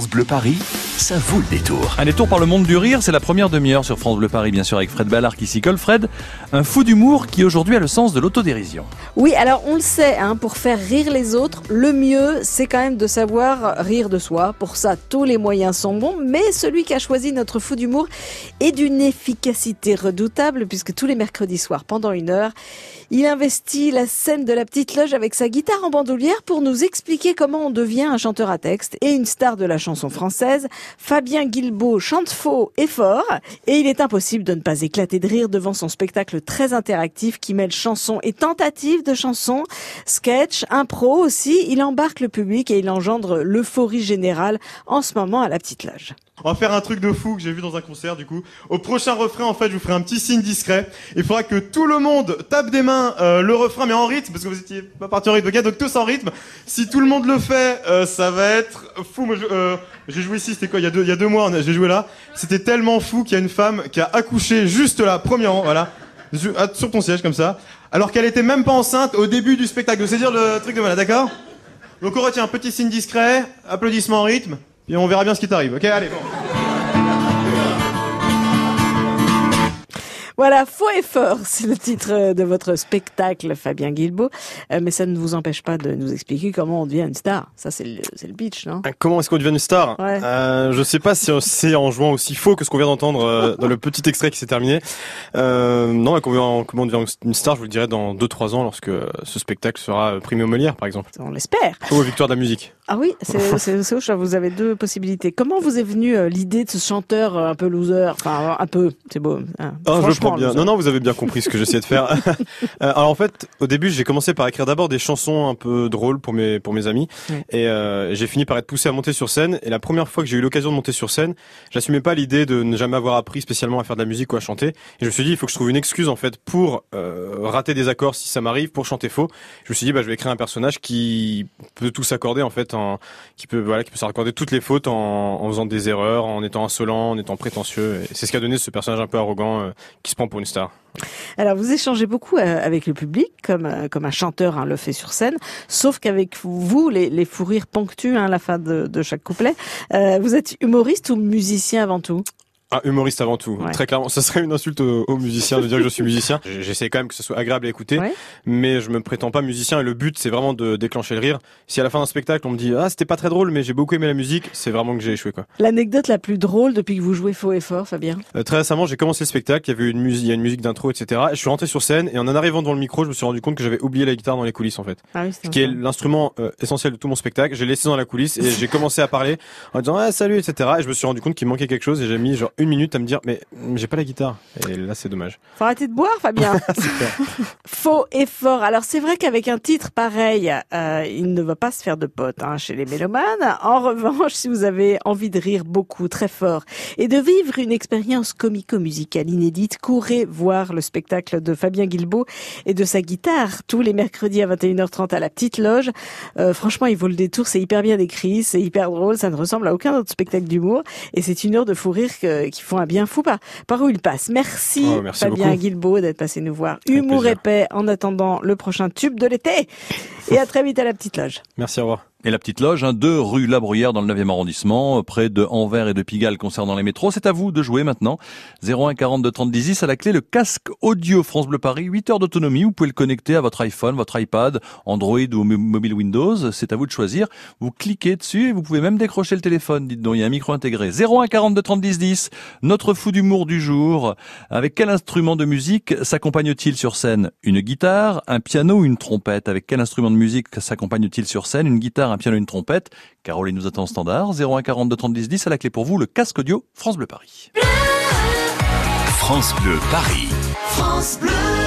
Bleu Paris, ça vaut le détour. Un détour par le monde du rire, c'est la première demi-heure sur France Bleu Paris, bien sûr, avec Fred Ballard qui s'y colle. Fred, un fou d'humour qui aujourd'hui a le sens de l'autodérision. Oui, alors on le sait, hein, pour faire rire les autres, le mieux, c'est quand même de savoir rire de soi. Pour ça, tous les moyens sont bons, mais celui qui a choisi notre fou d'humour est d'une efficacité redoutable, puisque tous les mercredis soirs, pendant une heure, il investit la scène de la petite loge avec sa guitare en bandoulière pour nous expliquer comment on devient un chanteur à texte et une star de la chanson française. Fabien Guilbeault chante faux et fort et il est impossible de ne pas éclater de rire devant son spectacle très interactif qui mêle chansons et tentatives de chansons, sketch, impro aussi. Il embarque le public et il engendre l'euphorie générale en ce moment à la petite loge. On va faire un truc de fou que j'ai vu dans un concert du coup. Au prochain refrain, en fait, je vous ferai un petit signe discret. Il faudra que tout le monde tape des mains euh, le refrain, mais en rythme, parce que vous étiez pas parti en rythme, ok? Donc tous en rythme. Si tout le monde le fait, euh, ça va être fou. Moi, euh, j'ai joué ici, c'était quoi? Il y, a deux, il y a deux mois, j'ai joué là. C'était tellement fou qu'il y a une femme qui a accouché juste là, premier rang, voilà, sur ton siège comme ça, alors qu'elle était même pas enceinte au début du spectacle. C'est dire le truc de malade, d'accord? Donc on retient un petit signe discret, applaudissement en rythme. Et on verra bien ce qui t'arrive. Ok, allez. Voilà, faux et fort, c'est le titre de votre spectacle, Fabien Guilbeault. Euh, mais ça ne vous empêche pas de nous expliquer comment on devient une star. Ça, c'est le, le pitch, non? Ah, Comment est-ce qu'on devient une star? Ouais. euh, Je sais pas si c'est en jouant aussi faux que ce qu'on vient d'entendre euh, dans le petit extrait qui s'est terminé. Euh, non, comment on devient une star, je vous le dirai dans 2-3 ans lorsque ce spectacle sera primé au Molière, par exemple. On l'espère. Ou aux Victoires de la musique. Ah oui, c'est ça. Vous avez deux possibilités. Comment vous est venue euh, l'idée de ce chanteur un peu loser? Enfin, un peu, c'est beau. Hein. Je bien. Non, non, vous avez bien compris ce que j'essayais de faire. Alors en fait, au début, j'ai commencé par écrire d'abord des chansons un peu drôles pour mes pour mes amis, oui. et euh, j'ai fini par être poussé à monter sur scène. Et la première fois que j'ai eu l'occasion de monter sur scène, j'assumais pas l'idée de ne jamais avoir appris spécialement à faire de la musique ou à chanter. Et je me suis dit, il faut que je trouve une excuse en fait pour euh, rater des accords si ça m'arrive, pour chanter faux. Je me suis dit, bah je vais écrire un personnage qui peut tout s'accorder en fait, en, qui peut voilà, qui peut s'accorder toutes les fautes en, en, faisant des erreurs, en étant insolent, en étant prétentieux. Et c'est ce qui a donné ce personnage un peu arrogant euh, qui pour une star. Alors vous échangez beaucoup euh, avec le public, comme euh, comme un chanteur hein, le fait sur scène, sauf qu'avec vous, les, les fous rires ponctuent hein, à la fin de, de chaque couplet. Euh, vous êtes humoriste ou musicien avant tout? Ah, humoriste avant tout, ouais. très clairement. Ça serait une insulte aux, aux, musiciens de dire que je suis musicien. J'essaie quand même que ce soit agréable à écouter, ouais. mais je me prétends pas musicien et le but c'est vraiment de déclencher le rire. Si à la fin d'un spectacle on me dit ah c'était pas très drôle mais j'ai beaucoup aimé la musique, c'est vraiment que j'ai échoué quoi. L'anecdote la plus drôle depuis que vous jouez faux et fort, Fabien? Euh, Très récemment j'ai commencé le spectacle, il y avait une musique, il y a une musique d'intro etc. Et je suis rentré sur scène et en en arrivant devant le micro je me suis rendu compte que j'avais oublié la guitare dans les coulisses en fait, ah oui, ce qui est l'instrument euh, essentiel de tout mon spectacle. J'ai laissé dans la coulisse et j'ai commencé à parler en disant ah salut etc. Et je me suis rendu compte qu'il manquait quelque chose et j'ai mis genre une minute à me dire mais j'ai pas la guitare. Et là, c'est dommage. Faut arrêter de boire, Fabien. Faux et fort. Alors, c'est vrai qu'avec un titre pareil, euh, il ne va pas se faire de potes hein, chez les mélomanes. En revanche, si vous avez envie de rire beaucoup, très fort, et de vivre une expérience comico-musicale inédite, courez voir le spectacle de Fabien Guilbeault et de sa guitare tous les mercredis à 21h30 à la Petite Loge. Euh, franchement, il vaut le détour. C'est hyper bien écrit, c'est hyper drôle. Ça ne ressemble à aucun autre spectacle d'humour. Et c'est une heure de fou rire qui font un bien fou par, par où il passe. Merci, oh, merci Fabien Guilbeault d'être passé nous voir. Avec Humour plaisir. épais en attendant le prochain tube de l'été. Et à très vite à la petite loge. Merci, au revoir. Et la petite loge, hein, 2 rue La Bruyère dans le 9e arrondissement, près de Anvers et de Pigalle concernant les métros. C'est à vous de jouer maintenant. 01 42 30 10 à la clé le casque audio France Bleu Paris, 8 heures d'autonomie. Vous pouvez le connecter à votre iPhone, votre iPad, Android ou mobile Windows. C'est à vous de choisir. Vous cliquez dessus et vous pouvez même décrocher le téléphone. Dites donc, il y a un micro intégré. 01 42 30 10 10. Notre fou d'humour du jour. Avec quel instrument de musique s'accompagne-t-il sur scène? Une guitare, un piano ou une trompette? Avec quel instrument de musique s'accompagne-t-il sur scène? Une guitare, un piano, une trompette. Caroline nous attend en standard. 01 42 30 10 10 à la clé pour vous, le casque audio France Bleu Paris. France Bleu Paris. France Bleu.